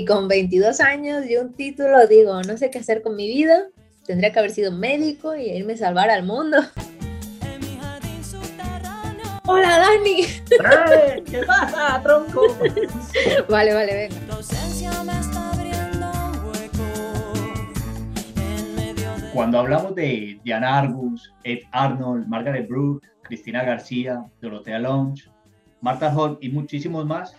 Y con 22 años y un título, digo, no sé qué hacer con mi vida. Tendría que haber sido médico y irme a salvar al mundo. Hola, Dani. ¿Qué pasa, tronco? Vale, vale, venga. Cuando hablamos de Diana Argus, Ed Arnold, Margaret Brooke, Cristina García, Dorothea Lange, Martha Hall y muchísimos más,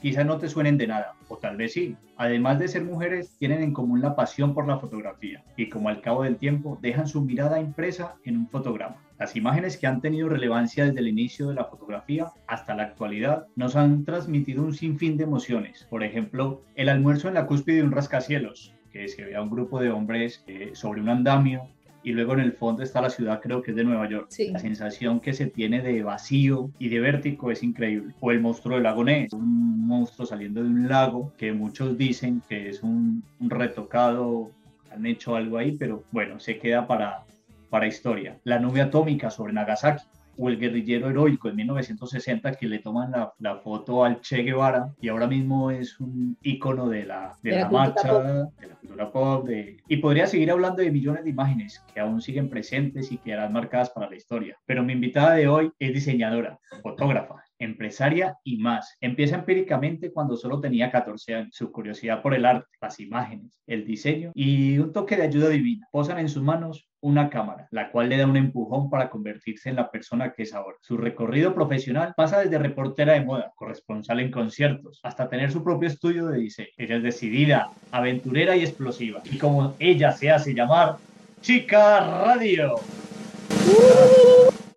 quizás no te suenen de nada, o tal vez sí. Además de ser mujeres, tienen en común la pasión por la fotografía y como al cabo del tiempo dejan su mirada impresa en un fotograma. Las imágenes que han tenido relevancia desde el inicio de la fotografía hasta la actualidad nos han transmitido un sinfín de emociones. Por ejemplo, el almuerzo en la cúspide de un rascacielos, que se ve a un grupo de hombres eh, sobre un andamio y luego en el fondo está la ciudad, creo que es de Nueva York. Sí. La sensación que se tiene de vacío y de vértigo es increíble. O el monstruo del lago Ness, un monstruo saliendo de un lago que muchos dicen que es un, un retocado, han hecho algo ahí, pero bueno, se queda para, para historia. La nube atómica sobre Nagasaki o el guerrillero heroico en 1960 que le toman la, la, foto al Che Guevara y ahora mismo es un icono de la, de De la marcha, pop. de la cultura pop. de- Y podría seguir hablando de millones de imágenes que aún siguen presentes y quedarán marcadas para la historia. Pero mi invitada de hoy es diseñadora, fotógrafa, empresaria y más. Empieza empíricamente cuando solo tenía 14 años. Su curiosidad por el arte, las imágenes, el diseño y un toque de ayuda divina. Posan en sus manos una cámara, la cual le da un empujón para convertirse en la persona que es ahora. Su recorrido profesional pasa desde reportera de moda, corresponsal en conciertos, hasta tener su propio estudio de diseño. Ella es decidida, aventurera y explosiva. Y como ella se hace llamar, Chica Radio.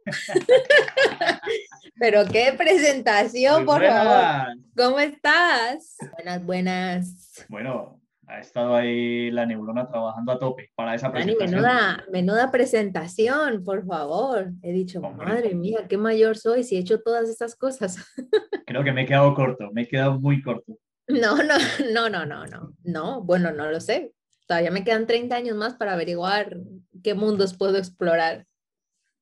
Pero qué presentación, Muy por favor. ¿Cómo estás? Buenas, buenas. Bueno, ha estado ahí la neurona trabajando a tope para esa Dani, presentación. menuda, menuda presentación, por favor. He dicho, Hombre. madre mía, qué mayor soy si he hecho todas estas cosas. Creo que me he quedado corto, me he quedado muy corto. No, no, no, no, no, no. No, bueno, no lo sé. Todavía me quedan 30 años más para averiguar qué mundos puedo explorar.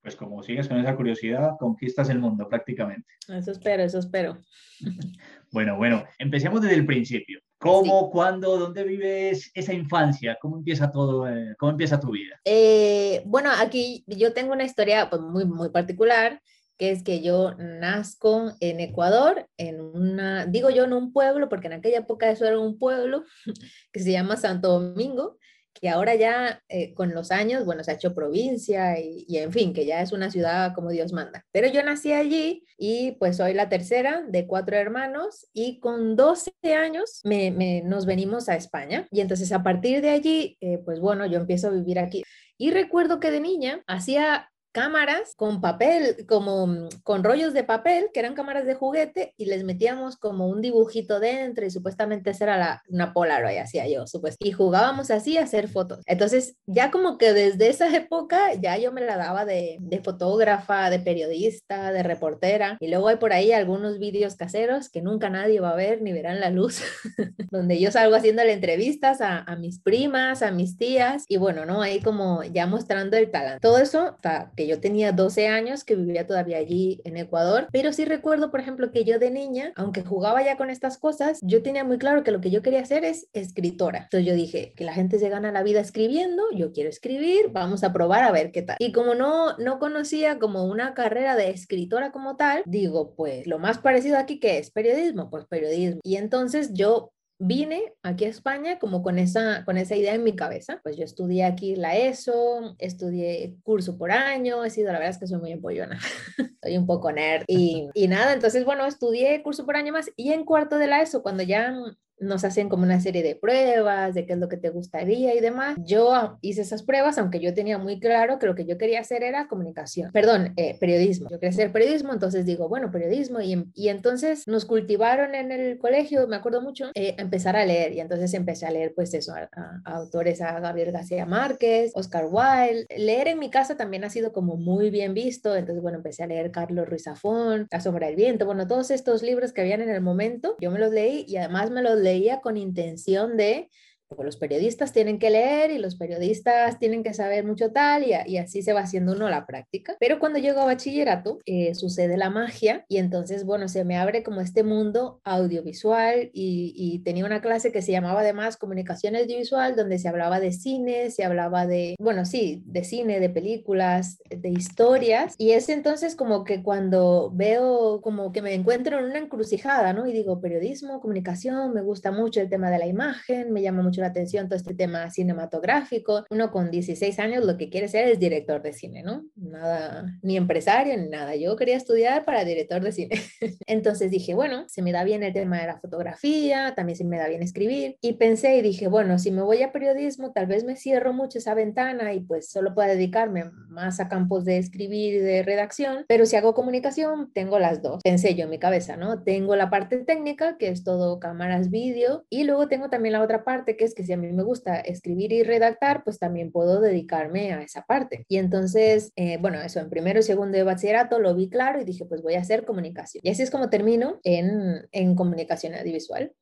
Pues como sigues con esa curiosidad, conquistas el mundo prácticamente. Eso espero, eso espero. Bueno, bueno, empecemos desde el principio. ¿Cómo, cuándo, dónde vives esa infancia? ¿Cómo empieza todo? eh, ¿Cómo empieza tu vida? Eh, bueno, aquí yo tengo una historia pues, muy, muy particular, que es que yo nazco en Ecuador, en una, digo yo en un pueblo, porque en aquella época eso era un pueblo que se llama Santo Domingo, que ahora ya eh, con los años, bueno, se ha hecho provincia y, en fin, que ya es una ciudad como Dios manda. Pero yo nací allí y pues soy la tercera de cuatro hermanos y con 12 años me, me, nos venimos a España y entonces a partir de allí, eh, pues bueno, yo empiezo a vivir aquí. Y recuerdo que de niña hacía cámaras con papel, como mm, con rollos de papel, que eran cámaras de juguete, y les metíamos como un dibujito dentro, y supuestamente esa era la, una Polaroid, hacía yo, supuestamente. Y jugábamos así a hacer fotos. Entonces, ya como que desde esa época, ya yo me la daba de, de fotógrafa, de periodista, de reportera, y luego hay por ahí algunos vídeos caseros que nunca nadie va a ver ni verán la luz, donde yo salgo haciéndole entrevistas a, a, mis primas, a mis tías, y bueno, ¿no? Ahí como ya mostrando el talento. Todo eso, hasta que yo tenía 12 años, que vivía todavía allí en Ecuador, pero sí recuerdo, por ejemplo, que yo de niña, aunque jugaba ya con estas cosas, yo tenía muy claro que lo que yo quería hacer es escritora. Entonces yo dije, que la gente se gana la vida escribiendo, yo quiero escribir, vamos a probar a ver qué tal. Y como no, no conocía como una carrera de escritora como tal, digo, pues lo más parecido aquí que es periodismo, pues periodismo. Y entonces yo vine aquí a España como con esa, con esa idea en mi cabeza. Pues yo estudié aquí la ESO, estudié curso por año, he sido, la verdad es que soy muy empollona, soy un poco nerd. Y, y nada, entonces, bueno, estudié curso por año más y en cuarto de la ESO, cuando ya nos hacen como una serie de pruebas de qué es lo que te gustaría y demás. Yo hice esas pruebas, aunque yo tenía muy claro que lo que yo quería hacer era comunicación, perdón, eh, periodismo. Yo quería hacer periodismo, entonces digo, bueno, periodismo. Y, y entonces nos cultivaron en el colegio, me acuerdo mucho, eh, empezar a leer. Y entonces empecé a leer, pues eso, a, a, a, autores, a Gabriel García Márquez, Oscar Wilde. Leer en mi casa también ha sido como muy bien visto. Entonces, bueno, empecé a leer Carlos Ruiz Zafón, La sombra del viento, bueno, todos estos libros que habían en el momento, yo me los leí y además me los leí con intención de pues los periodistas tienen que leer y los periodistas tienen que saber mucho tal y, y así se va haciendo uno la práctica. Pero cuando llego a bachillerato eh, sucede la magia y entonces, bueno, se me abre como este mundo audiovisual y, y, tenía una clase que se llamaba además comunicación audiovisual donde se hablaba de cine, se hablaba de, bueno, sí, de cine, de películas, de historias y es entonces como que cuando veo como que me encuentro en una encrucijada, ¿no? Y digo, periodismo, comunicación, me gusta mucho el tema de la imagen, me llama mucho la atención todo este tema cinematográfico. Uno con 16 años lo que quiere ser es director de cine, ¿no? Nada, ni empresario ni nada. Yo quería estudiar para director de cine. Entonces dije, bueno, se me da bien el tema de la fotografía, también se me da bien escribir. Y pensé y dije, bueno, si me voy a periodismo, tal vez me cierro mucho esa ventana y pues solo pueda dedicarme más a campos de escribir y de redacción. Pero si hago comunicación, tengo las dos. Pensé yo en mi cabeza, ¿no? Tengo la parte técnica, que es todo cámaras, vídeo, y luego tengo también la otra parte, que es que si a mí me gusta escribir y redactar, pues también puedo dedicarme a esa parte. Y entonces, eh, bueno, eso en primero y segundo de bachillerato lo vi claro y dije, pues voy a hacer comunicación. Y así es como termino en, en comunicación audiovisual.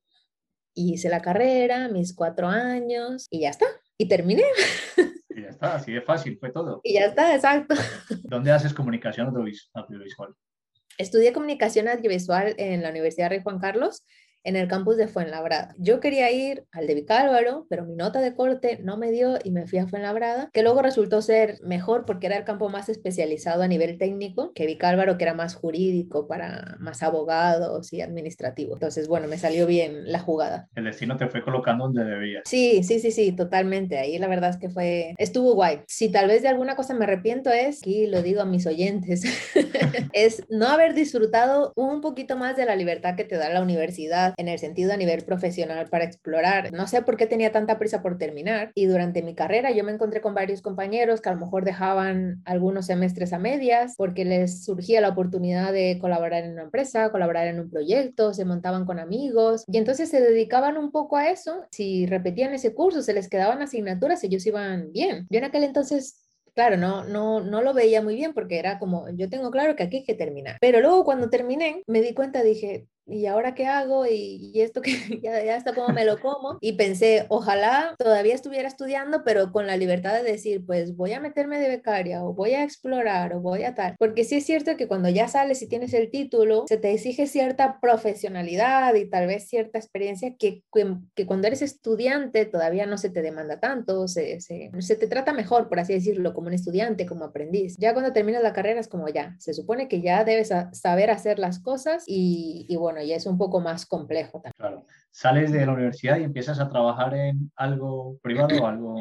Hice la carrera, mis cuatro años y ya está. Y terminé. Y ya está, así de fácil fue todo. Y ya está, exacto. ¿Dónde haces comunicación audiovisual? Estudié comunicación audiovisual en la Universidad Rey Juan Carlos en el campus de Fuenlabrada. Yo quería ir al de Vicálvaro, pero mi nota de corte no me dio y me fui a Fuenlabrada, que luego resultó ser mejor porque era el campo más especializado a nivel técnico que Vicálvaro, que era más jurídico para más abogados y administrativo. Entonces, bueno, me salió bien la jugada. El destino te fue colocando donde debías. Sí, sí, sí, sí, totalmente. Ahí la verdad es que fue, estuvo guay. Si tal vez de alguna cosa me arrepiento es, aquí lo digo a mis oyentes, es no haber disfrutado un poquito más de la libertad que te da la universidad en el sentido a nivel profesional para explorar. No sé por qué tenía tanta prisa por terminar y durante mi carrera yo me encontré con varios compañeros que a lo mejor dejaban algunos semestres a medias porque les surgía la oportunidad de colaborar en una empresa, colaborar en un proyecto, se montaban con amigos y entonces se dedicaban un poco a eso. Si repetían ese curso, se les quedaban asignaturas, ellos iban bien. Yo en aquel entonces claro, no, no, no lo veía muy bien porque era como, yo tengo claro que aquí hay que terminar. Pero luego cuando terminé, me di cuenta, dije, ¿y ahora qué hago? Y, esto que ya, ya está como me lo como. Y pensé, ojalá todavía estuviera estudiando, pero con la libertad de decir, pues voy a meterme de becaria o voy a explorar o voy a tal. Porque sí es cierto que cuando ya sales y tienes el título, se te exige cierta profesionalidad y tal vez cierta experiencia que, que, cuando eres estudiante todavía no se te demanda tanto, se, se, se te trata mejor, por así decirlo, como un estudiante, como aprendiz. Ya cuando terminas la carrera es como ya, se supone que ya debes saber hacer las cosas y, y bueno, y es un poco más complejo también. Claro. Sales de la universidad y empiezas a trabajar en algo privado o algo,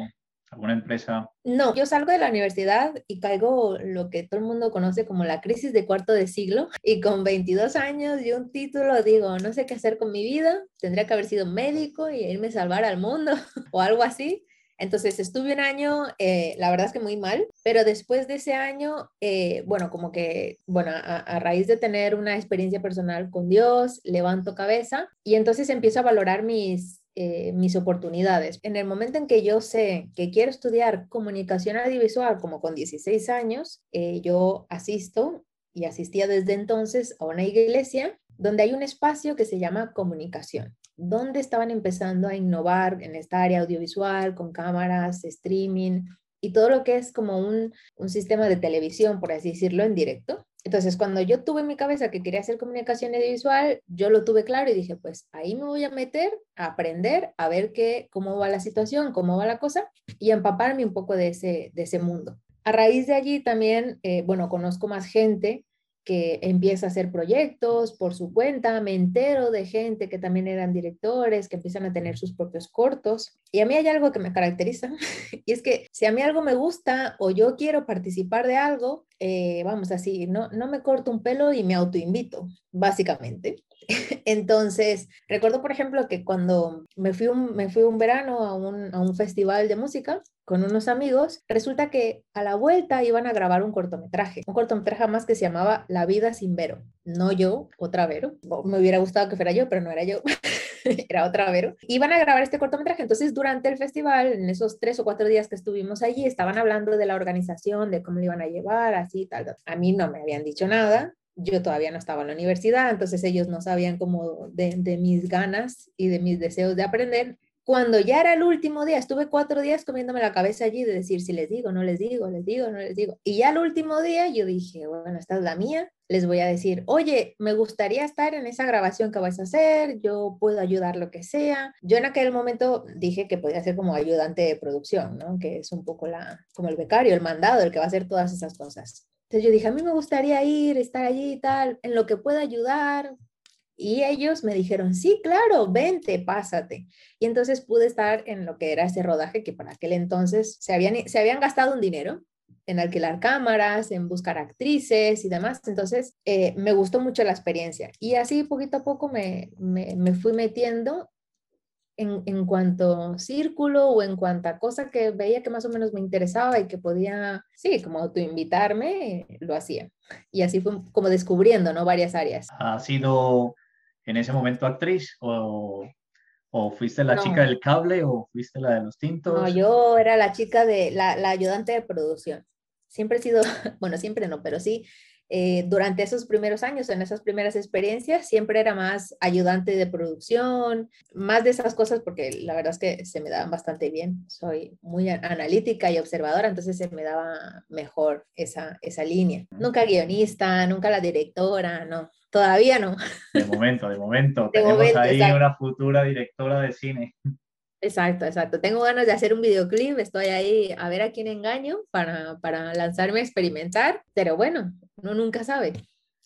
alguna empresa. No, yo salgo de la universidad y caigo lo que todo el mundo conoce como la crisis de cuarto de siglo y con 22 años y un título digo, no sé qué hacer con mi vida, tendría que haber sido médico y irme a salvar al mundo o algo así. Entonces estuve un año, eh, la verdad es que muy mal, pero después de ese año, eh, bueno, como que, bueno, a, raíz de tener una experiencia personal con Dios, levanto cabeza y entonces empiezo a valorar mis, eh, mis oportunidades. En el momento en que yo sé que quiero estudiar comunicación audiovisual, como con 16 años, yo asisto y asistía desde entonces a una iglesia donde hay un espacio que se llama comunicación dónde estaban empezando a innovar en esta área audiovisual, con cámaras, streaming y todo lo que es como un, sistema de televisión, por así decirlo, en directo. Entonces, cuando yo tuve en mi cabeza que quería hacer comunicación audiovisual, yo lo tuve claro y dije, pues ahí me voy a meter, a aprender, a ver qué, cómo va la situación, cómo va la cosa y empaparme un poco de ese, de ese mundo. A raíz de allí también, eh, bueno, conozco más gente que empieza a hacer proyectos por su cuenta, me entero de gente que también eran directores, que empiezan a tener sus propios cortos. Y a mí hay algo que me caracteriza, y es que si a mí algo me gusta o yo quiero participar de algo, eh, vamos así, no, no me corto un pelo y me autoinvito, básicamente. Entonces, recuerdo, por ejemplo, que cuando me fui un, me fui un verano a un, a un festival de música, con unos amigos, resulta que a la vuelta iban a grabar un cortometraje, un cortometraje más que se llamaba La vida sin Vero. No yo, otra Vero. Me hubiera gustado que fuera yo, pero no era yo. era otra Vero. Iban a grabar este cortometraje. Entonces, durante el festival, en esos tres o cuatro días que estuvimos allí, estaban hablando de la organización, de cómo lo iban a llevar, así, tal. A mí no me habían dicho nada. Yo todavía no estaba en la universidad, entonces ellos no sabían cómo de, de mis ganas y de mis deseos de aprender cuando ya era el último día, estuve cuatro días comiéndome la cabeza allí de decir si les digo, no les digo, les digo, no les digo. Y ya el último día yo dije, bueno, esta es la mía, les voy a decir, oye, me gustaría estar en esa grabación que vais a hacer, yo puedo ayudar lo que sea. Yo en aquel momento dije que podía ser como ayudante de producción, ¿no? Que es un poco la, como el becario, el mandado, el que va a hacer todas esas cosas. Entonces yo dije, a mí me gustaría ir, estar allí y tal, en lo que pueda ayudar, y ellos me dijeron, sí, claro, vente, pásate. Y entonces pude estar en lo que era ese rodaje, que para aquel entonces se habían, se habían gastado un dinero en alquilar cámaras, en buscar actrices y demás. Entonces, eh, me gustó mucho la experiencia. Y así poquito a poco me, me, me fui metiendo en, en, cuanto círculo o en cuanta cosa que veía que más o menos me interesaba y que podía, sí, como autoinvitarme, lo hacía. Y así fue como descubriendo, ¿no? Varias áreas. Ha sido en ese momento actriz o, o fuiste la chica del cable o fuiste la de los tintos? No, yo era la chica de la, la ayudante de producción. Siempre he sido, bueno, siempre no, pero sí, eh, durante esos primeros años, en esas primeras experiencias, siempre era más ayudante de producción, más de esas cosas, porque la verdad es que se me daban bastante bien. Soy muy analítica y observadora, entonces se me daba mejor esa, esa línea. Nunca guionista, nunca la directora, no. Todavía no. De momento, de momento. Tenemos ahí una futura directora de cine. Exacto, exacto. Tengo ganas de hacer un videoclip, estoy ahí a ver a quién engaño para, para lanzarme a experimentar, pero bueno, uno nunca sabe.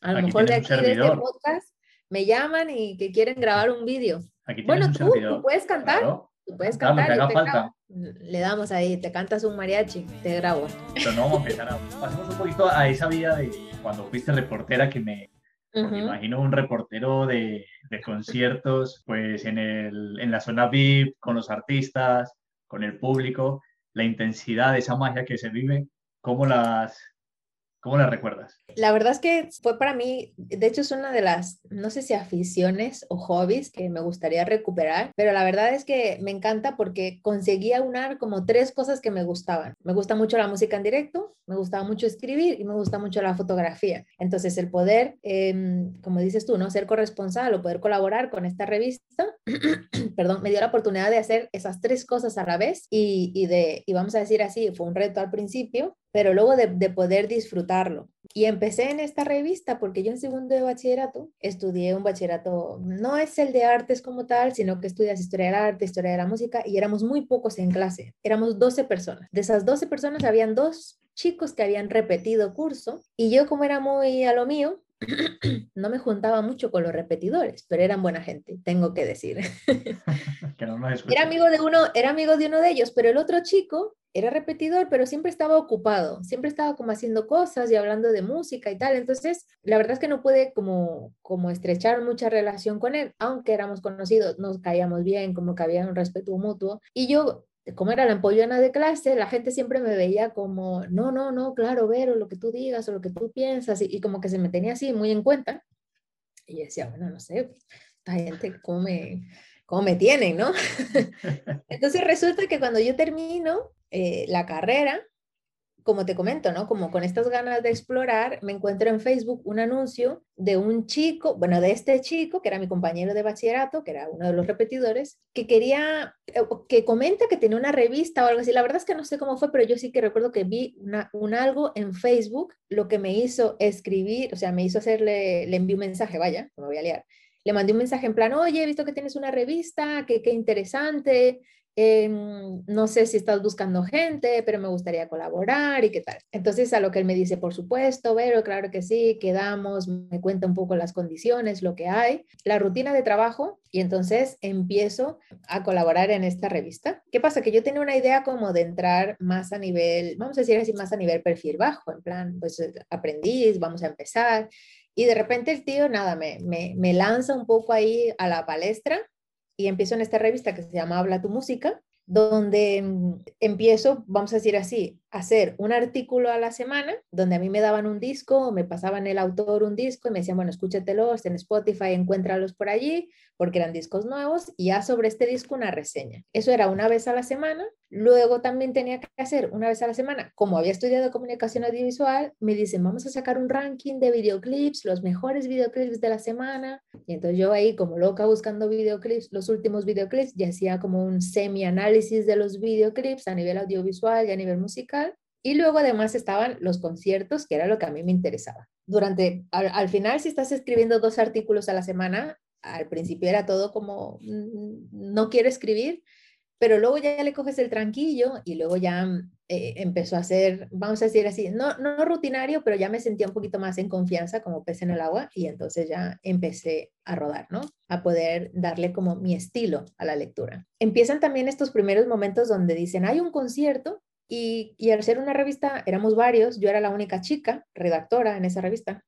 A lo mejor de aquí, de este podcast, me llaman y que quieren grabar un vídeo. Bueno, tú, tú, puedes cantar. Tú puedes cantar. falta. Le damos ahí, te cantas un mariachi, te grabo. Pero no vamos a empezar a... Pasemos un poquito a esa vida de cuando fuiste reportera que me, porque imagino un reportero de, de conciertos, pues en, el, en la zona VIP, con los artistas, con el público, la intensidad de esa magia que se vive, ¿cómo las, ¿Cómo la recuerdas? La verdad es que fue para mí, de hecho es una de las, no sé si aficiones o hobbies que me gustaría recuperar, pero la verdad es que me encanta porque conseguí aunar como tres cosas que me gustaban. Me gusta mucho la música en directo, me gustaba mucho escribir y me gusta mucho la fotografía. Entonces el poder, em, como dices tú, ¿no? Ser corresponsal o poder colaborar con esta revista, perdón, me dio la oportunidad de hacer esas tres cosas a la vez y, y de, y vamos a decir así, fue un reto al principio, pero luego de, poder disfrutarlo. Y empecé en esta revista porque yo en segundo de bachillerato estudié un bachillerato, no es el de artes como tal, sino que estudias historia del arte, historia de la música y éramos muy pocos en clase, éramos 12 personas. De esas 12 personas habían dos chicos que habían repetido curso y yo como era muy a lo mío, no me juntaba mucho con los repetidores, pero eran buena gente, tengo que decir. era amigo de uno, era amigo de uno de ellos, pero el otro chico era repetidor, pero siempre estaba ocupado, siempre estaba como haciendo cosas y hablando de música y tal. Entonces, la verdad es que no pude como, como estrechar mucha relación con él, aunque éramos conocidos, nos caíamos bien, como que había un respeto mutuo. Y yo, como era la empollona de clase, la gente siempre me veía como, no, no, no, claro, Vero, lo que tú digas o lo que tú piensas, y, y como que se me tenía así muy en cuenta. Y yo decía, bueno, no sé, esta gente, ¿cómo me, cómo me tienen, no? Entonces resulta que cuando yo termino, eh, la carrera, como te comento, ¿no? Como con estas ganas de explorar, me encuentro en Facebook un anuncio de un chico, bueno, de este chico, que era mi compañero de bachillerato, que era uno de los repetidores, que quería, eh, que comenta que tenía una revista o algo así. La verdad es que no sé cómo fue, pero yo sí que recuerdo que vi un algo en Facebook, lo que me hizo escribir, o sea, me hizo hacerle, le envié un mensaje, vaya, me voy a liar. Le mandé un mensaje en plan, oye, he visto que tienes una revista, que qué interesante, Em, no sé si estás buscando gente, pero me gustaría colaborar y qué tal. Entonces a lo que él me dice, por supuesto, pero claro que sí, quedamos, me cuenta un poco las condiciones, lo que hay, la rutina de trabajo y entonces empiezo a colaborar en esta revista. ¿Qué pasa? Que yo tenía una idea como de entrar más a nivel, vamos a decir así, más a nivel perfil bajo, en plan, pues aprendiz, vamos a empezar. Y de repente el tío, nada, me, me, me lanza un poco ahí a la palestra y empiezo en esta revista que se llama Habla tu música, donde mm, empiezo, vamos a decir así, hacer un artículo a la semana donde a mí me daban un disco, me pasaban el autor un disco y me decían, bueno, escúchatelos en Spotify, encuéntralos por allí, porque eran discos nuevos, y ya sobre este disco una reseña. Eso era una vez a la semana. Luego también tenía que hacer una vez a la semana, como había estudiado comunicación audiovisual, me dicen, vamos a sacar un ranking de videoclips, los mejores videoclips de la semana. Y entonces yo ahí como loca buscando videoclips, los últimos videoclips, y hacía como un semi-análisis de los videoclips a nivel audiovisual y a nivel musical. Y luego además estaban los conciertos, que era lo que a mí me interesaba. Durante, al, al, final, si estás escribiendo dos artículos a la semana, al principio era todo como, mm, no quiero escribir, pero luego ya le coges el tranquillo y luego ya eh, empezó a ser, vamos a decir así, no, no rutinario, pero ya me sentía un poquito más en confianza como pez en el agua y entonces ya empecé a rodar, ¿no? A poder darle como mi estilo a la lectura. Empiezan también estos primeros momentos donde dicen, hay un concierto y, al ser una revista, éramos varios, yo era la única chica redactora en esa revista.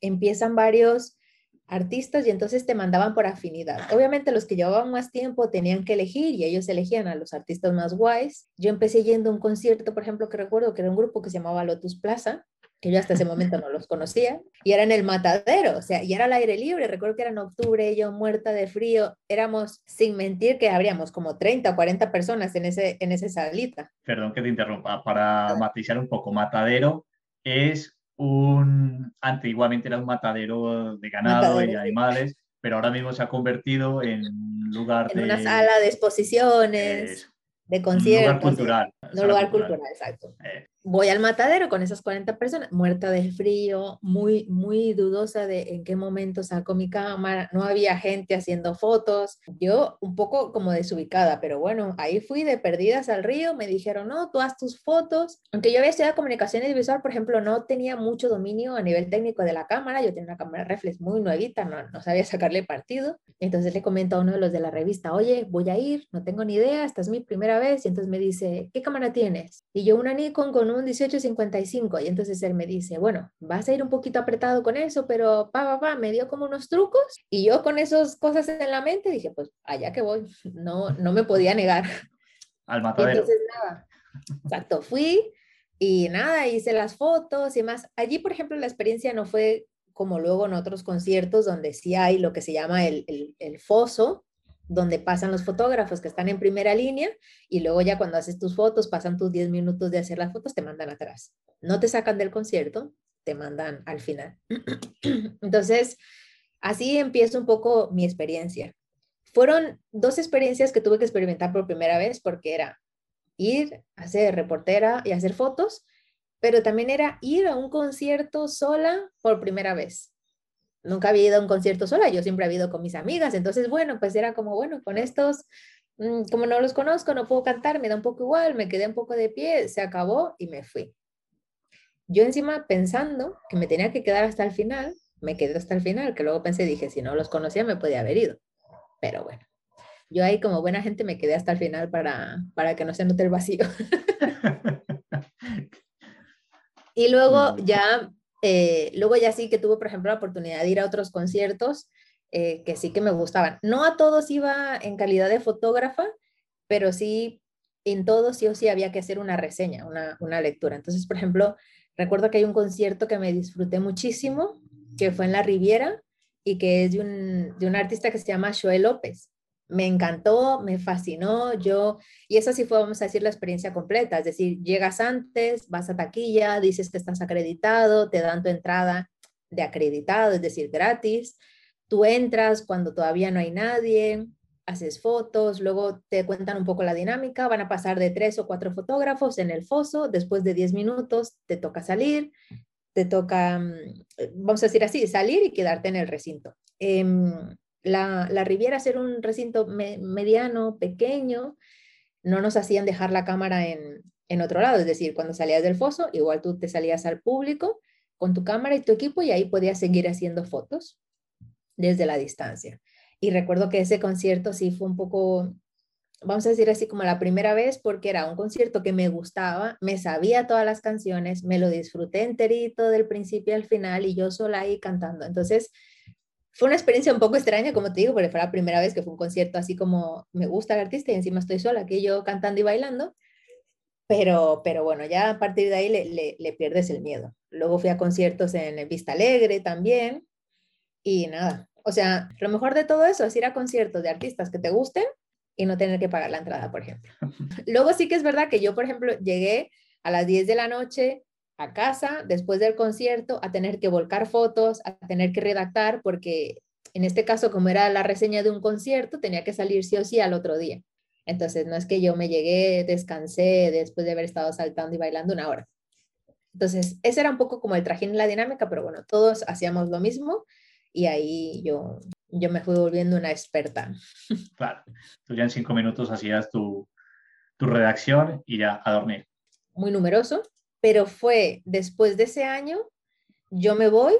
Empiezan varios artistas y entonces te mandaban por afinidad. Obviamente los que llevaban más tiempo tenían que elegir y ellos elegían a los artistas más guays. Yo empecé yendo a un concierto, por ejemplo, que recuerdo que era un grupo que se llamaba Lotus Plaza, que yo hasta ese momento no los conocía, y era en el matadero, o sea, y era al aire libre. Recuerdo que era en octubre, yo muerta de frío, éramos, sin mentir, que habríamos como 30 o 40 personas en, ese, en esa salita. Perdón que te interrumpa, para matizar un poco, matadero es un, antiguamente era un matadero de ganado y animales, pero ahora mismo se ha convertido en lugar en de... una sala de exposiciones, de conciertos. lugar cultural. Un lugar cultural, exacto. Eh, voy al matadero con esas 40 personas, muerta de frío, muy, muy dudosa de en qué momento saco mi cámara, no había gente haciendo fotos, yo un poco como desubicada, pero bueno, ahí fui de perdidas al río, me dijeron, no, tú haz tus fotos, aunque yo había estudiado comunicación visual, por ejemplo, no tenía mucho dominio a nivel técnico de la cámara, yo tenía una cámara reflex muy nuevita, no, no sabía sacarle partido, entonces le comento a uno de los de la revista, oye, voy a ir, no tengo ni idea, esta es mi primera vez, y entonces me dice, ¿qué cámara tienes? Y yo una Nikon con un un 1855 y entonces él me dice, bueno, vas a ir un poquito apretado con eso, pero pa, pa, pa, me dio como unos trucos y yo con esas cosas en la mente dije, pues allá que voy, no, no me podía negar. Al matadero. Entonces, nada, exacto, fui y nada, hice las fotos y más. Allí, por ejemplo, la experiencia no fue como luego en otros conciertos donde sí hay lo que se llama el, el, el foso, donde pasan los fotógrafos que están en primera línea y luego ya cuando haces tus fotos, pasan tus 10 minutos de hacer las fotos, te mandan atrás. No te sacan del concierto, te mandan al final. Entonces, así empiezo un poco mi experiencia. Fueron dos experiencias que tuve que experimentar por primera vez porque era ir a ser reportera y hacer fotos, pero también era ir a un concierto sola por primera vez nunca había ido a un concierto sola, yo siempre había ido con mis amigas, entonces bueno, pues era como, bueno, con estos, mm, como no los conozco, no puedo cantar, me da un poco igual, me quedé un poco de pie, se acabó y me fui. Yo encima pensando que me tenía que quedar hasta el final, me quedé hasta el final, que luego pensé, dije, si no los conocía me podía haber ido, pero bueno. Yo ahí como buena gente me quedé hasta el final para, para que no se note el vacío. y luego ya eh, luego ya sí que tuve, por ejemplo, la oportunidad de ir a otros conciertos eh, que sí que me gustaban. No a todos iba en calidad de fotógrafa, pero sí en todos sí o sí había que hacer una reseña, una, una lectura. Entonces, por ejemplo, recuerdo que hay un concierto que me disfruté muchísimo, que fue en La Riviera y que es de un, de un artista que se llama Joel López me encantó, me fascinó, yo, y eso sí fue, vamos a decir, la experiencia completa, es decir, llegas antes, vas a taquilla, dices que estás acreditado, te dan tu entrada de acreditado, es decir, gratis, tú entras cuando todavía no hay nadie, haces fotos, luego te cuentan un poco la dinámica, van a pasar de tres o cuatro fotógrafos en el foso, después de diez minutos te toca salir, te toca, mm, vamos a decir así, salir y quedarte en el recinto. Em, la, Riviera ser un recinto mediano, pequeño, no nos hacían dejar la cámara en, en otro lado, es decir, cuando salías del foso, igual tú te salías al público con tu cámara y tu equipo y ahí podías seguir haciendo fotos desde la distancia. Y recuerdo que ese concierto sí fue un poco, vamos a decir así como la primera vez, porque era un concierto que me gustaba, me sabía todas las canciones, me lo disfruté enterito del principio al final y yo sola ahí cantando. Entonces, fue una experiencia un poco extraña, como te digo, porque fue la primera vez que fue un concierto así como me gusta el artista y encima estoy sola, que yo cantando y bailando. pero, pero bueno, ya a partir de ahí le, le, pierdes el miedo. Luego fui a conciertos en Vista Alegre también y nada, o sea, lo mejor de todo eso es ir a conciertos de artistas que te gusten y no tener que pagar la entrada, por ejemplo. Luego sí que es verdad que yo, por ejemplo, llegué a las 10 de la noche a casa después del concierto a tener que volcar fotos, a tener que redactar, porque en este caso, como era la reseña de un concierto, tenía que salir sí o sí al otro día. Entonces, no es que yo me llegué, descansé después de haber estado saltando y bailando una hora. Entonces, ese era un poco como el trajín en la dinámica, pero bueno, todos hacíamos lo mismo y ahí yo, yo me fui volviendo una experta. Claro, tú ya en cinco minutos hacías tu, tu redacción y ya a dormir. Muy numeroso, pero fue después de ese año, yo me voy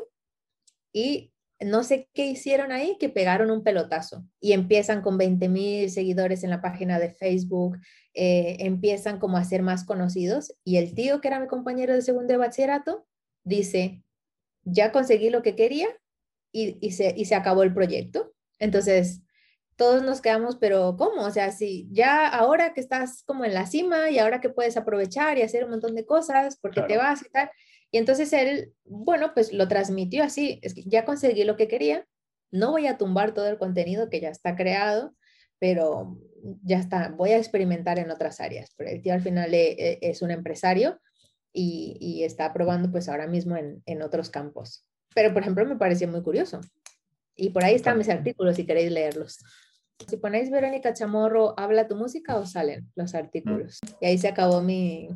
y no sé qué hicieron ahí, que pegaron un pelotazo y empiezan con 20 mil seguidores en la página de Facebook, eh, empiezan como a ser más conocidos y el tío que era mi compañero de segundo de bachillerato dice, ya conseguí lo que quería y, y, se, y se acabó el proyecto. Entonces, todos nos quedamos, pero ¿cómo? O sea, si ya ahora que estás como en la cima y ahora que puedes aprovechar y hacer un montón de cosas porque te vas y tal, y entonces él, bueno, pues lo transmitió así, es que ya conseguí lo que quería, no voy a tumbar todo el contenido que ya está creado, pero ya está, voy a experimentar en otras áreas. Pero el tío al final e, e, es un empresario y, está probando pues ahora mismo en, en, otros campos. Pero por ejemplo me pareció muy curioso. Y por ahí están mis artículos si queréis leerlos. Si ponéis Verónica Chamorro, habla tu música o salen los artículos. Mm. Y ahí se acabó mi,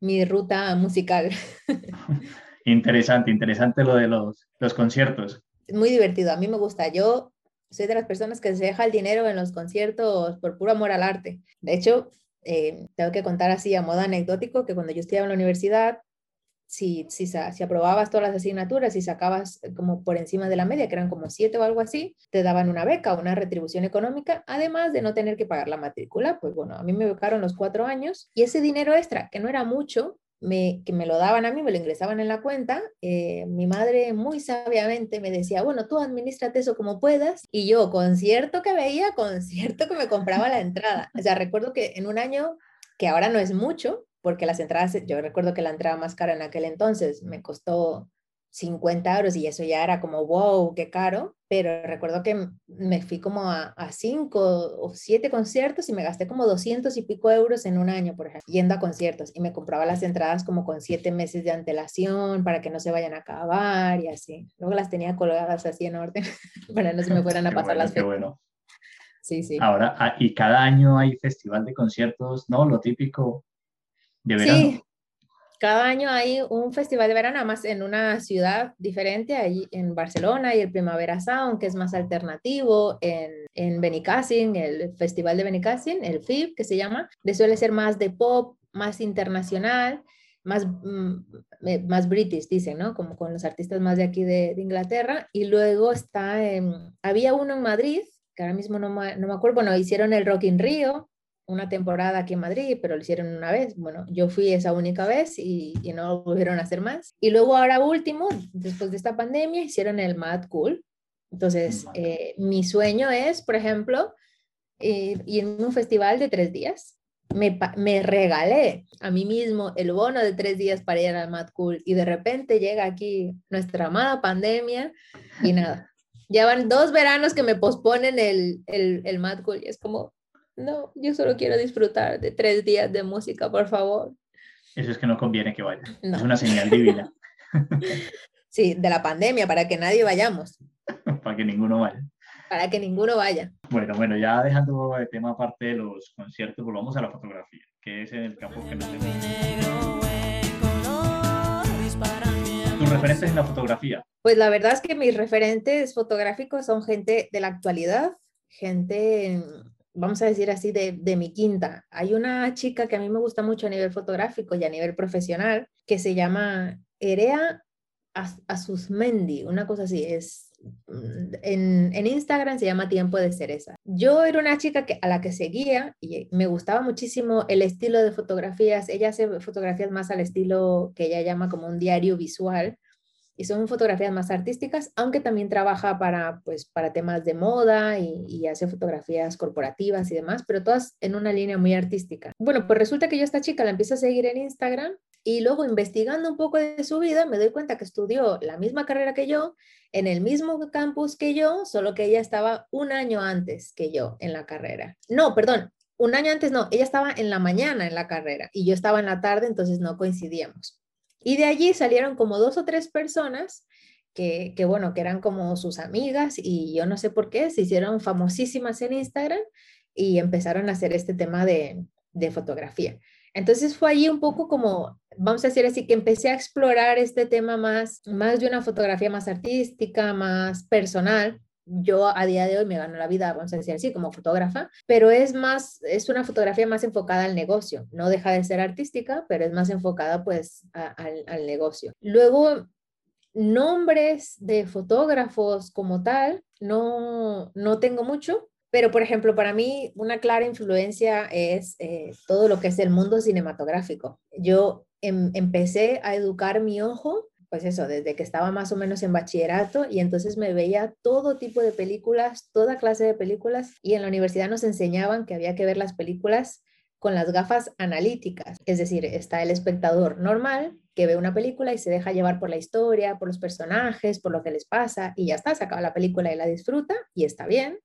mi ruta musical. Interesante, interesante lo de los, los conciertos. Muy divertido, a mí me gusta. Yo soy de las personas que se deja el dinero en los conciertos por puro amor al arte. De hecho, eh, tengo que contar así a modo anecdótico que cuando yo estudiaba en la universidad, si, si, si, aprobabas todas las asignaturas y sacabas eh, como por encima de la media, que eran como siete o algo así, te daban una beca, una retribución económica, además de no tener que pagar la matrícula. Pues bueno, a mí me becaron los cuatro años y ese dinero extra, que no era mucho, me, que me lo daban a mí, me lo ingresaban en la cuenta, eh, mi madre muy sabiamente me decía, bueno, tú administrate eso como puedas, y yo, concierto que veía, concierto que me compraba la entrada. O sea, recuerdo que en un año, que ahora no es mucho, porque las entradas, yo recuerdo que la entrada más cara en aquel entonces me costó 50 euros y eso ya era como, wow, qué caro, pero recuerdo que me fui como a, a cinco o siete conciertos y me gasté como 200 y pico euros en un año, por ejemplo, yendo a conciertos y me compraba las entradas como con siete meses de antelación para que no se vayan a acabar y así. Luego las tenía colgadas así en orden para no se me fueran a pasar las fechas. bueno. Sí, sí. Ahora, ah, y cada año hay festival de conciertos, ¿no? Lo típico de verano. Sí, cada año hay un festival de verano, más en una ciudad diferente, ahí en Barcelona y el Primavera Sound, que es más alternativo, en, en Benicassin, el festival de Benicassin, el FIB, que se llama, de suele ser más de pop, más internacional, más, mm, más british, dicen, ¿no? Como con los artistas más de aquí de, Inglaterra. Y luego está, había uno en Madrid, que ahora mismo no, no me acuerdo, bueno, hicieron el Rock in Rio, una temporada aquí en Madrid, pero lo hicieron una vez. Bueno, yo fui esa única vez y, y no volvieron a hacer más. Y luego ahora último, después de esta pandemia, hicieron el Mad Cool. Entonces, eh, mi sueño es, por ejemplo, ir, en un festival de tres días. Me, me, regalé a mí mismo el bono de tres días para ir al Mad Cool y de repente llega aquí nuestra amada pandemia y nada. Ya van dos veranos que me posponen el, el, el Mad Cool y es como, no, yo solo quiero disfrutar de tres días de música, por favor. Eso es que no conviene que vaya. Es una señal divina. sí, de la pandemia, para que nadie vayamos. para que ninguno vaya. Para que ninguno vaya. Bueno, bueno, ya dejando de tema aparte de los conciertos, volvamos a la fotografía, que es el campo que nos ¿Tus referentes en la fotografía? Pues la verdad es que mis referentes fotográficos son gente de la actualidad, gente vamos a decir así, de, de, mi quinta. Hay una chica que a mí me gusta mucho a nivel fotográfico y a nivel profesional, que se llama Erea Asusmendi, una cosa así, es mm, en, en, Instagram se llama Tiempo de Cereza. Yo era una chica que, a la que seguía y me gustaba muchísimo el estilo de fotografías. Ella hace fotografías más al estilo que ella llama como un diario visual y son fotografías más artísticas, aunque también trabaja para, pues, para temas de moda y, y, hace fotografías corporativas y demás, pero todas en una línea muy artística. Bueno, pues resulta que yo a esta chica la empiezo a seguir en Instagram y luego investigando un poco de su vida me doy cuenta que estudió la misma carrera que yo, en el mismo campus que yo, solo que ella estaba un año antes que yo en la carrera. No, perdón, un año antes no, ella estaba en la mañana en la carrera y yo estaba en la tarde, entonces no coincidíamos. Y de allí salieron como dos o tres personas que, que, bueno, que eran como sus amigas y yo no sé por qué, se hicieron famosísimas en Instagram y empezaron a hacer este tema de, de fotografía. Entonces fue allí un poco como, vamos a decir así, que empecé a explorar este tema más, más de una fotografía más artística, más personal, yo a día de hoy me gano la vida, vamos a decir así, como fotógrafa, pero es más, es una fotografía más enfocada al negocio. No deja de ser artística, pero es más enfocada pues al, al negocio. Luego, nombres de fotógrafos como tal, no, no tengo mucho, pero, por ejemplo, para mí una clara influencia es eh, todo lo que es el mundo cinematográfico. Yo em, empecé a educar mi ojo pues eso, desde que estaba más o menos en bachillerato y entonces me veía todo tipo de películas, toda clase de películas y en la universidad nos enseñaban que había que ver las películas con las gafas analíticas, es decir, está el espectador normal que ve una película y se deja llevar por la historia, por los personajes, por lo que les pasa y ya está, se acaba la película y la disfruta y está bien,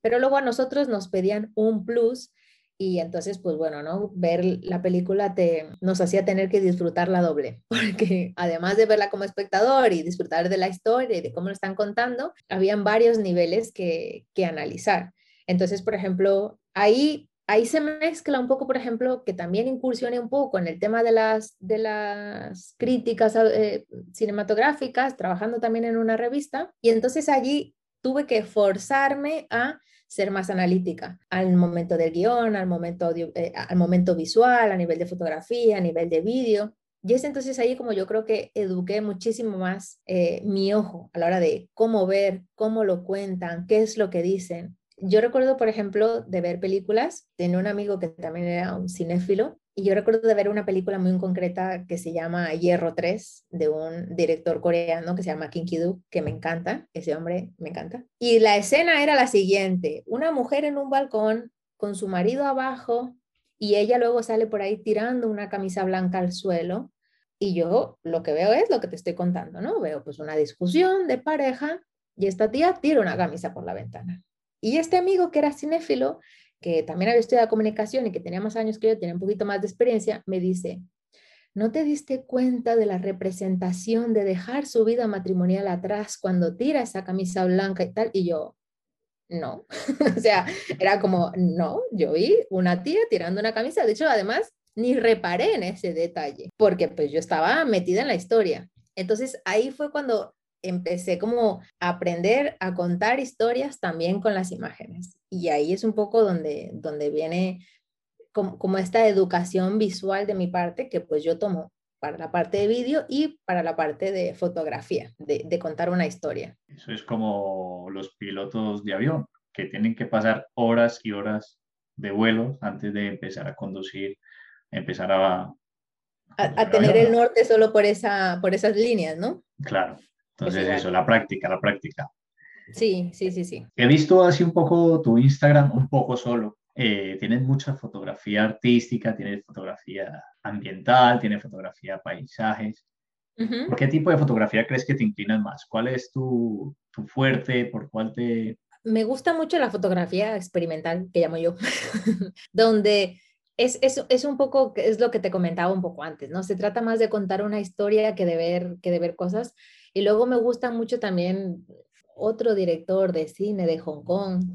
pero luego a nosotros nos pedían un plus y entonces, pues bueno, ¿no? Ver la película te, nos hacía tener que disfrutarla doble, porque además de verla como espectador y disfrutar de la historia y de cómo lo están contando, habían varios niveles que, que analizar. Entonces, por ejemplo, ahí, ahí se mezcla un poco, por ejemplo, que también incursione un poco en el tema de las, de las críticas eh, cinematográficas, trabajando también en una revista, y entonces allí tuve que forzarme a ser más analítica al momento del guion, al momento, eh, al momento visual, a nivel de fotografía, a nivel de vídeo. Y es entonces ahí como yo creo que eduqué muchísimo más eh, mi ojo a la hora de cómo ver, cómo lo cuentan, qué es lo que dicen. Yo recuerdo, por ejemplo, de ver películas. Tenía un amigo que también era un cinéfilo y yo recuerdo de ver una película muy concreta que se llama Hierro 3, de un director coreano que se llama Kim Ki-duk, que me encanta, ese hombre me encanta. Y la escena era la siguiente, una mujer en un balcón con su marido abajo y ella luego sale por ahí tirando una camisa blanca al suelo y yo lo que veo es lo que te estoy contando, ¿no? Veo pues una discusión de pareja y esta tía tira una camisa por la ventana. Y este amigo que era cinéfilo que también había estudiado comunicación y que tenía más años que yo, tenía un poquito más de experiencia, me dice, ¿no te diste cuenta de la representación de dejar su vida matrimonial atrás cuando tira esa camisa blanca y tal? Y yo, no. o sea, era como, no, yo vi una tía tirando una camisa. De hecho, además, ni reparé en ese detalle, porque pues yo estaba metida en la historia. Entonces ahí fue cuando empecé como a aprender a contar historias también con las imágenes. Y ahí es un poco donde, donde viene como, esta educación visual de mi parte que pues yo tomo para la parte de vídeo y para la parte de fotografía, de, de, contar una historia. Eso es como los pilotos de avión, que tienen que pasar horas y horas de vuelo antes de empezar a conducir, empezar a... A, a tener el norte solo por, esa, por esas líneas, ¿no? Claro, entonces eso, la práctica, la práctica. Sí, sí, sí, sí. He visto así un poco tu Instagram, un poco solo. Eh, tienes mucha fotografía artística, tienes fotografía ambiental, tienes fotografía paisajes. ¿Por qué tipo de fotografía crees que te inclinas más? ¿Cuál es tu, tu fuerte? ¿Por cuál te...? Me gusta mucho la fotografía experimental, que llamo yo, donde es, es, es, un poco, es lo que te comentaba un poco antes, ¿no? Se trata más de contar una historia que de ver, que de ver cosas. Y luego me gusta mucho también otro director de cine de Hong Kong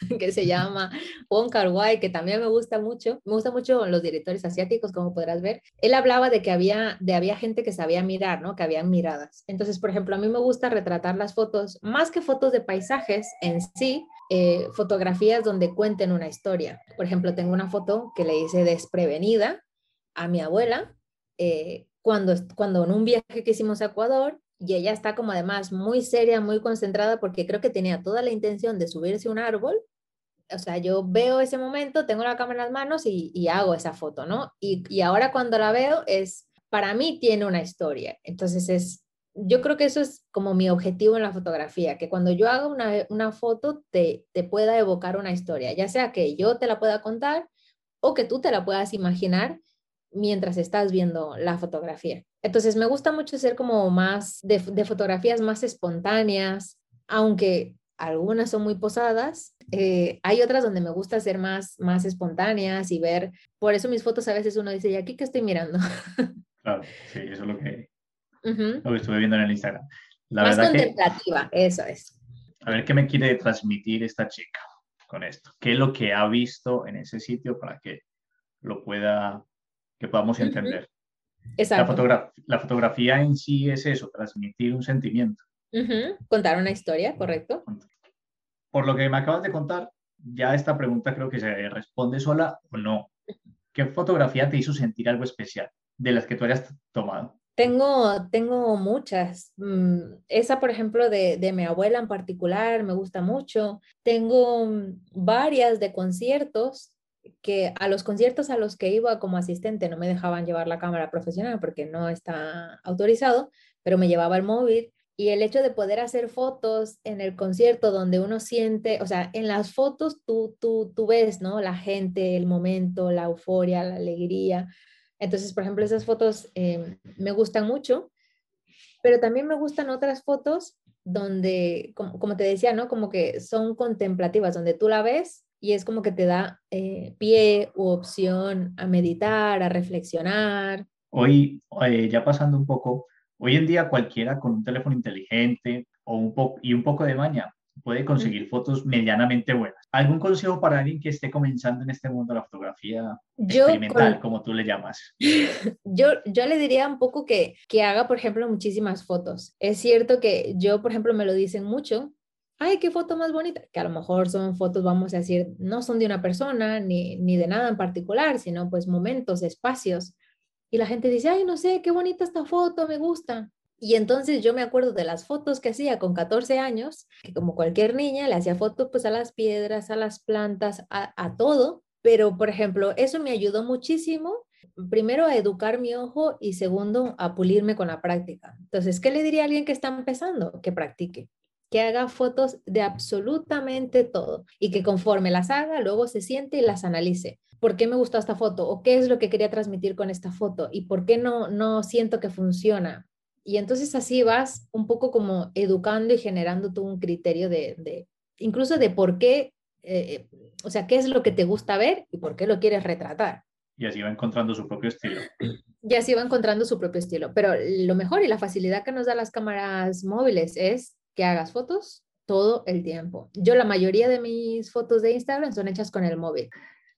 que se llama Wong Kar Wai, que también me gusta mucho. Me gusta mucho los directores asiáticos, como podrás ver. Él hablaba de que había, de había gente que sabía mirar, ¿no? Que habían miradas. Entonces, por ejemplo, a mí me gusta retratar las fotos, más que fotos de paisajes en sí, eh, fotografías donde cuenten una historia. Por ejemplo, tengo una foto que le hice desprevenida a mi abuela eh, cuando, cuando en un viaje que hicimos a Ecuador y ella está como además muy seria, muy concentrada porque creo que tenía toda la intención de subirse a un árbol. O sea, yo veo ese momento, tengo la cámara en las manos y, hago esa foto, ¿no? Y, y, ahora cuando la veo es, para mí tiene una historia. Entonces es, yo creo que eso es como mi objetivo en la fotografía, que cuando yo haga una, una foto te, te pueda evocar una historia, ya sea que yo te la pueda contar o que tú te la puedas imaginar mientras estás viendo la fotografía. Entonces me gusta mucho ser como más de, de fotografías más espontáneas, aunque algunas son muy posadas, eh, hay otras donde me gusta ser más, más espontáneas y ver, por eso mis fotos a veces uno dice, ¿y aquí qué estoy mirando? Claro, sí, eso es lo que, lo que estuve viendo en el Instagram. La más contemplativa, eso es. A ver qué me quiere transmitir esta chica con esto. ¿Qué es lo que ha visto en ese sitio para que lo pueda, que podamos entender? Exacto. La, la, fotografía en sí es eso, transmitir un sentimiento. Contar una historia, correcto. Por lo que me acabas de contar, ya esta pregunta creo que se responde sola o no. ¿Qué fotografía te hizo sentir algo especial de las que tú hayas tomado? Tengo, tengo muchas. Mm, esa, por ejemplo, de, de, mi abuela en particular, me gusta mucho. Tengo varias de conciertos que a los conciertos a los que iba como asistente no me dejaban llevar la cámara profesional porque no está autorizado, pero me llevaba el móvil y el hecho de poder hacer fotos en el concierto donde uno siente, o sea, en las fotos tú, tú, tú ves, ¿no? La gente, el momento, la euforia, la alegría. Entonces, por ejemplo, esas fotos em, me gustan mucho, pero también me gustan otras fotos donde, como, te decía, ¿no? Como que son contemplativas, donde tú la ves y es como que te da eh, pie u opción a meditar, a reflexionar. Hoy, eh, ya pasando un poco Hoy en día cualquiera con un teléfono inteligente o un y un poco de maña puede conseguir fotos medianamente buenas. ¿Algún consejo para alguien que esté comenzando en este mundo de la fotografía experimental, como tú le llamas? Yo, yo le diría un poco que, que haga, por ejemplo, muchísimas fotos. Es cierto que yo, por ejemplo, me lo dicen mucho. Ay, qué foto más bonita. Que a lo mejor son fotos, vamos a decir, no son de una persona ni, ni de nada en particular, sino pues momentos, espacios y la gente dice, ay, no sé, qué bonita esta foto, me gusta. Y entonces yo me acuerdo de las fotos que hacía con 14 años, que como cualquier niña le hacía fotos pues a las piedras, a las plantas, a, a todo. Pero, por ejemplo, eso me ayudó muchísimo, primero a educar mi ojo y segundo a pulirme con la práctica. Entonces, ¿qué le diría a alguien que está empezando? Que practique que haga fotos de absolutamente todo y que conforme las haga, luego se siente y las analice. ¿Por qué me gustó esta foto? ¿O qué es lo que quería transmitir con esta foto? ¿Y por qué no, no siento que funciona? Y entonces así vas un poco como educando y generando tú un criterio de, de incluso de por qué, eh, o sea, qué es lo que te gusta ver y por qué lo quieres retratar. Y así va encontrando su propio estilo. Y así va encontrando su propio estilo. Pero lo mejor y la facilidad que nos da las cámaras móviles es que hagas fotos todo el tiempo. Yo la mayoría de mis fotos de Instagram son hechas con el móvil.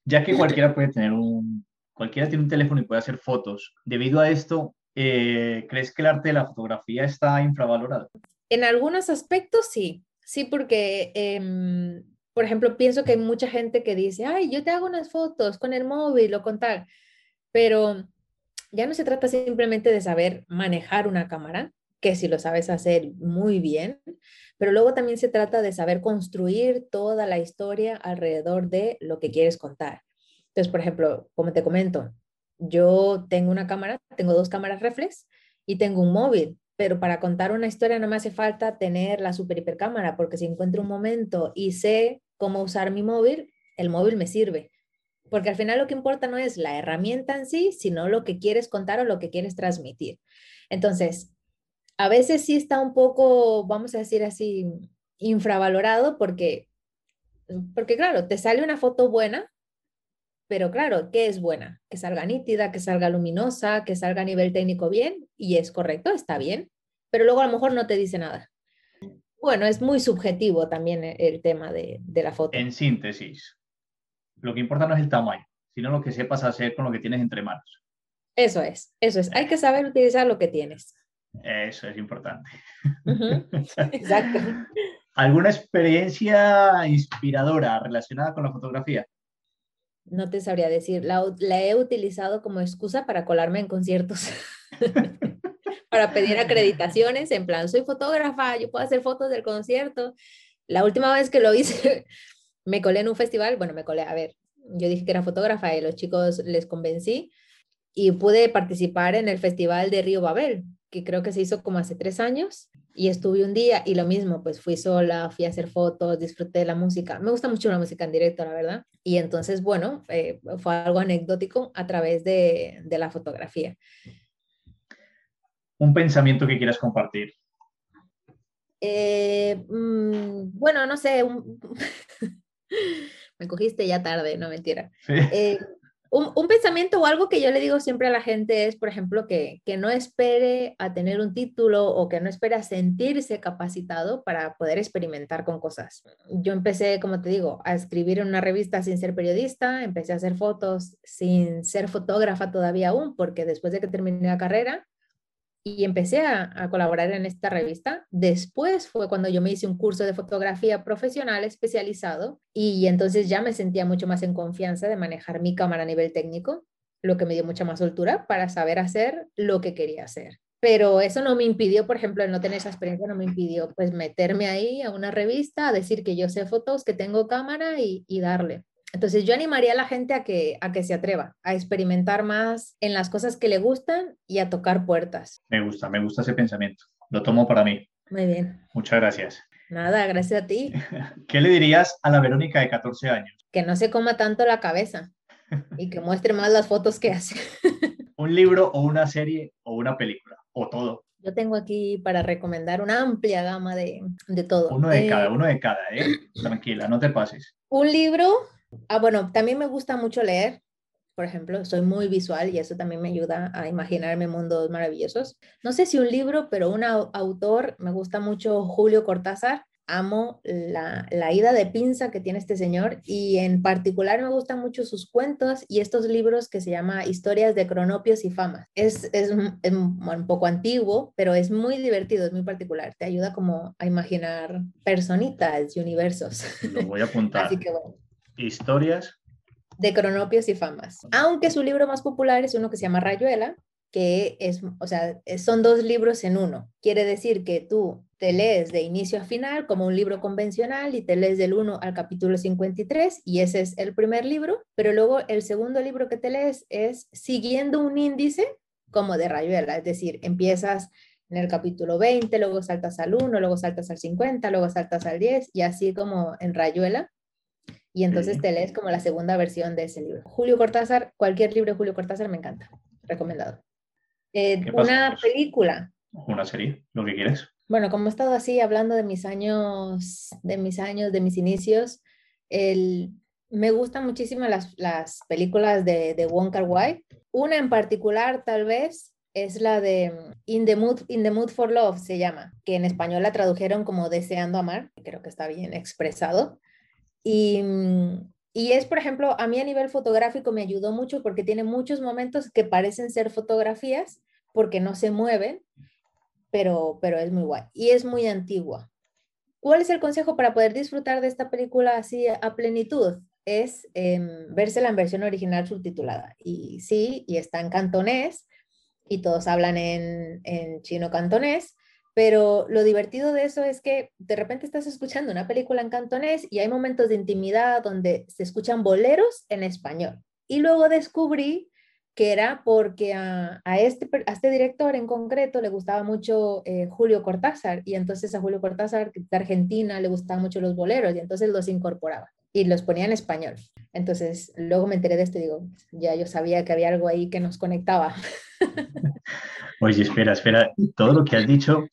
Ya que cualquiera puede tener un, cualquiera tiene un teléfono y puede hacer fotos, debido a esto, eh, ¿crees que el arte de la fotografía está infravalorado? En algunos aspectos sí, sí, porque, em, por ejemplo, pienso que hay mucha gente que dice, ay, yo te hago unas fotos con el móvil o con tal, pero ya no se trata simplemente de saber manejar una cámara, que si lo sabes hacer muy bien, pero luego también se trata de saber construir toda la historia alrededor de lo que quieres contar. Entonces, por ejemplo, como te comento, yo tengo una cámara, tengo dos cámaras reflex y tengo un móvil, pero para contar una historia no me hace falta tener la super hipercámara, porque si encuentro un momento y sé cómo usar mi móvil, el móvil me sirve. Porque al final lo que importa no es la herramienta en sí, sino lo que quieres contar o lo que quieres transmitir. Entonces, a veces sí está un poco, vamos a decir así, infravalorado porque, porque claro, te sale una foto buena, pero claro, ¿qué es buena? Que salga nítida, que salga luminosa, que salga a nivel técnico bien, y es correcto, está bien, pero luego a lo mejor no te dice nada. Bueno, es muy subjetivo también el tema de, de la foto. En síntesis, lo que importa no es el tamaño, sino lo que sepas hacer con lo que tienes entre manos. Eso es, eso es. Hay que saber utilizar lo que tienes. Eso es importante. Exacto. ¿Alguna experiencia inspiradora relacionada con la fotografía? No te sabría decir. La, he utilizado como excusa para colarme en conciertos. para pedir acreditaciones. En plan, soy fotógrafa, yo puedo hacer fotos del concierto. La última vez que lo hice, me colé en un festival. Bueno, me colé, a ver, yo dije que era fotógrafa y los chicos les convencí y pude participar en el festival de Río Babel que creo que se hizo como hace tres años y estuve un día y lo mismo, pues fui sola, fui a hacer fotos, disfruté de la música. Me gusta mucho la música en directo, la verdad. Y entonces, bueno, eh, fue algo anecdótico a través de, de la fotografía. Un pensamiento que quieras compartir. Eh, mm, bueno, no sé, me cogiste ya tarde, no mentira. Eh, un, pensamiento o algo que yo le digo siempre a la gente es, por ejemplo, que, que no espere a tener un título o que no espere a sentirse capacitado para poder experimentar con cosas. Yo empecé, como te digo, a escribir en una revista sin ser periodista, empecé a hacer fotos sin ser fotógrafa todavía aún, porque después de que terminé la carrera, y empecé a, colaborar en esta revista. Después fue cuando yo me hice un curso de fotografía profesional especializado y entonces ya me sentía mucho más en confianza de manejar mi cámara a nivel técnico, lo que me dio mucha más soltura para saber hacer lo que quería hacer. Pero eso no me impidió, por ejemplo, no tener esa experiencia, no me impidió pues meterme ahí a una revista, a decir que yo sé fotos, que tengo cámara y darle. Entonces yo animaría a la gente a que, a que se atreva, a experimentar más en las cosas que le gustan y a tocar puertas. Me gusta, me gusta ese pensamiento. Lo tomo para mí. Muy bien. Muchas gracias. Nada, gracias a ti. ¿Qué le dirías a la Verónica de 14 años? Que no se coma tanto la cabeza y que muestre más las fotos que hace. Un libro o una serie o una película o todo. Yo tengo aquí para recomendar una amplia gama de, de todo. Uno de cada, eh, uno de cada, ¿eh? Tranquila, no te pases. Un libro Ah, bueno, también me gusta mucho leer. Por ejemplo, soy muy visual y eso también me ayuda a imaginarme mundos maravillosos. No sé si un libro, pero un autor, me gusta mucho Julio Cortázar. Amo la, la, ida de pinza que tiene este señor y en particular me gustan mucho sus cuentos y estos libros que se llama Historias de Cronopios y Famas. Es, es, es, un poco antiguo, pero es muy divertido, es muy particular. Te ayuda como a imaginar personitas y universos. Lo voy a apuntar. Así que bueno. Historias. De cronopios y famas. Aunque su libro más popular es uno que se llama Rayuela, que es, o sea, son dos libros en uno. Quiere decir que tú te lees de inicio a final como un libro convencional y te lees del 1 al capítulo 53 y ese es el primer libro, pero luego el segundo libro que te lees es siguiendo un índice como de Rayuela, es decir, empiezas en el capítulo 20, luego saltas al 1, luego saltas al 50, luego saltas al 10 y así como en Rayuela y entonces te lees como la segunda versión de ese libro. Julio Cortázar, cualquier libro de Julio Cortázar me encanta, recomendado. Eh, una película. Una serie, lo que quieres. Bueno, como he estado así hablando de mis años, de mis años, de mis inicios, el, me gustan muchísimo las, las películas de, de Wong Kar Wai. Una en particular, tal vez, es la de In the, Mood, In the Mood for Love, se llama, que en español la tradujeron como Deseando Amar, creo que está bien expresado. Y, mm, y es, por ejemplo, a mí a nivel fotográfico me ayudó mucho porque tiene muchos momentos que parecen ser fotografías porque no se mueven, pero, pero es muy guay. Y es muy antigua. ¿Cuál es el consejo para poder disfrutar de esta película así a plenitud? Es eh, vérsela en versión original subtitulada. Y sí, y está en cantonés, y todos hablan en, en chino cantonés, pero lo divertido de eso es que de repente estás escuchando una película en cantonés y hay momentos de intimidad donde se escuchan boleros en español. Y luego descubrí que era porque a, este, este director en concreto le gustaba mucho eh, Julio Cortázar y entonces a Julio Cortázar de Argentina le gustaban mucho los boleros y entonces los incorporaba y los ponía en español. Entonces luego me enteré de esto y digo, ya yo sabía que había algo ahí que nos conectaba. Oye, espera, espera, todo lo que has dicho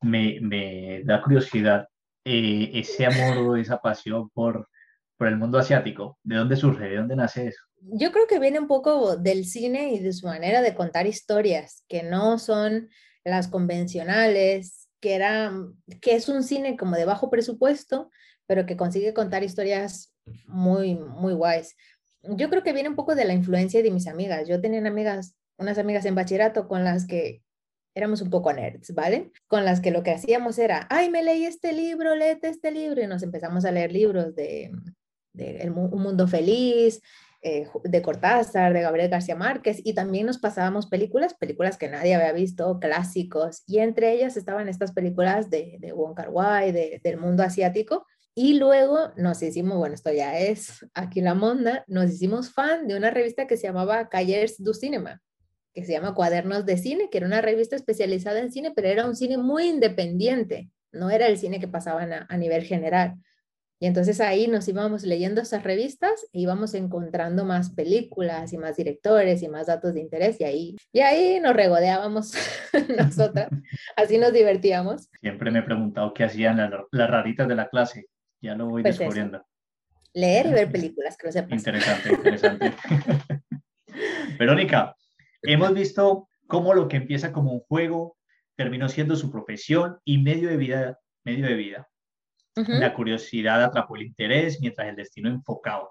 me, me da curiosidad. Eh, ese amor o esa pasión por, por el mundo asiático, ¿de dónde surge? ¿De dónde nace eso? Yo creo que viene un poco del cine y de su manera de contar historias, que no son las convencionales, que, era, que es un cine como de bajo presupuesto, pero que consigue contar historias muy, muy guays. Yo creo que viene un poco de la influencia de mis amigas. Yo tenía amigas, unas amigas en bachillerato con las que éramos un poco nerds, ¿vale? Con las que lo que hacíamos era, ay, me leí este libro, léete este libro, y nos empezamos a leer libros de, de Un Mundo Feliz, eh, de Cortázar, de Gabriel García Márquez, y también nos pasábamos películas, películas que nadie había visto, clásicos, y entre ellas estaban estas películas de, de Wong Kar Wai, del mundo asiático, y luego nos hicimos, bueno, esto ya es aquí la monda, nos hicimos fan de una revista que se llamaba Callers du Cinema, que se llama Cuadernos de Cine, que era una revista especializada en cine, pero era un cine muy independiente, no era el cine que pasaban a, a nivel general. Y entonces ahí nos íbamos leyendo esas revistas e íbamos encontrando más películas y más directores y más datos de interés y ahí, y ahí nos regodeábamos nosotras, así nos divertíamos. Siempre me he preguntado qué hacían las, las raritas de la clase, ya lo voy pues descubriendo. Leer y ver películas, que lo sepas. Interesante, interesante. Verónica, hemos visto cómo lo que empieza como un juego terminó siendo su profesión y medio de vida, medio de vida. La curiosidad atrapó el interés mientras el destino enfocaba.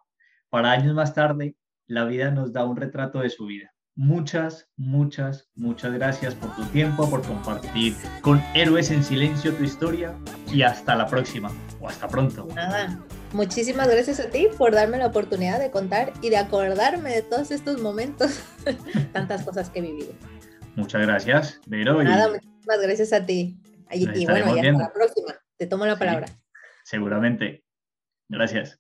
Para años más tarde, la vida nos da un retrato de su vida. Muchas, muchas, muchas gracias por tu tiempo, por compartir con Héroes en Silencio tu historia y hasta la próxima o hasta pronto. Nada, muchísimas gracias a ti por darme la oportunidad de contar y de acordarme de todos estos momentos, tantas cosas que he vivido. Muchas gracias, Vero. Nada, muchísimas gracias a ti. Y, bueno, y hasta la próxima. Te tomo la palabra. Seguramente. Gracias.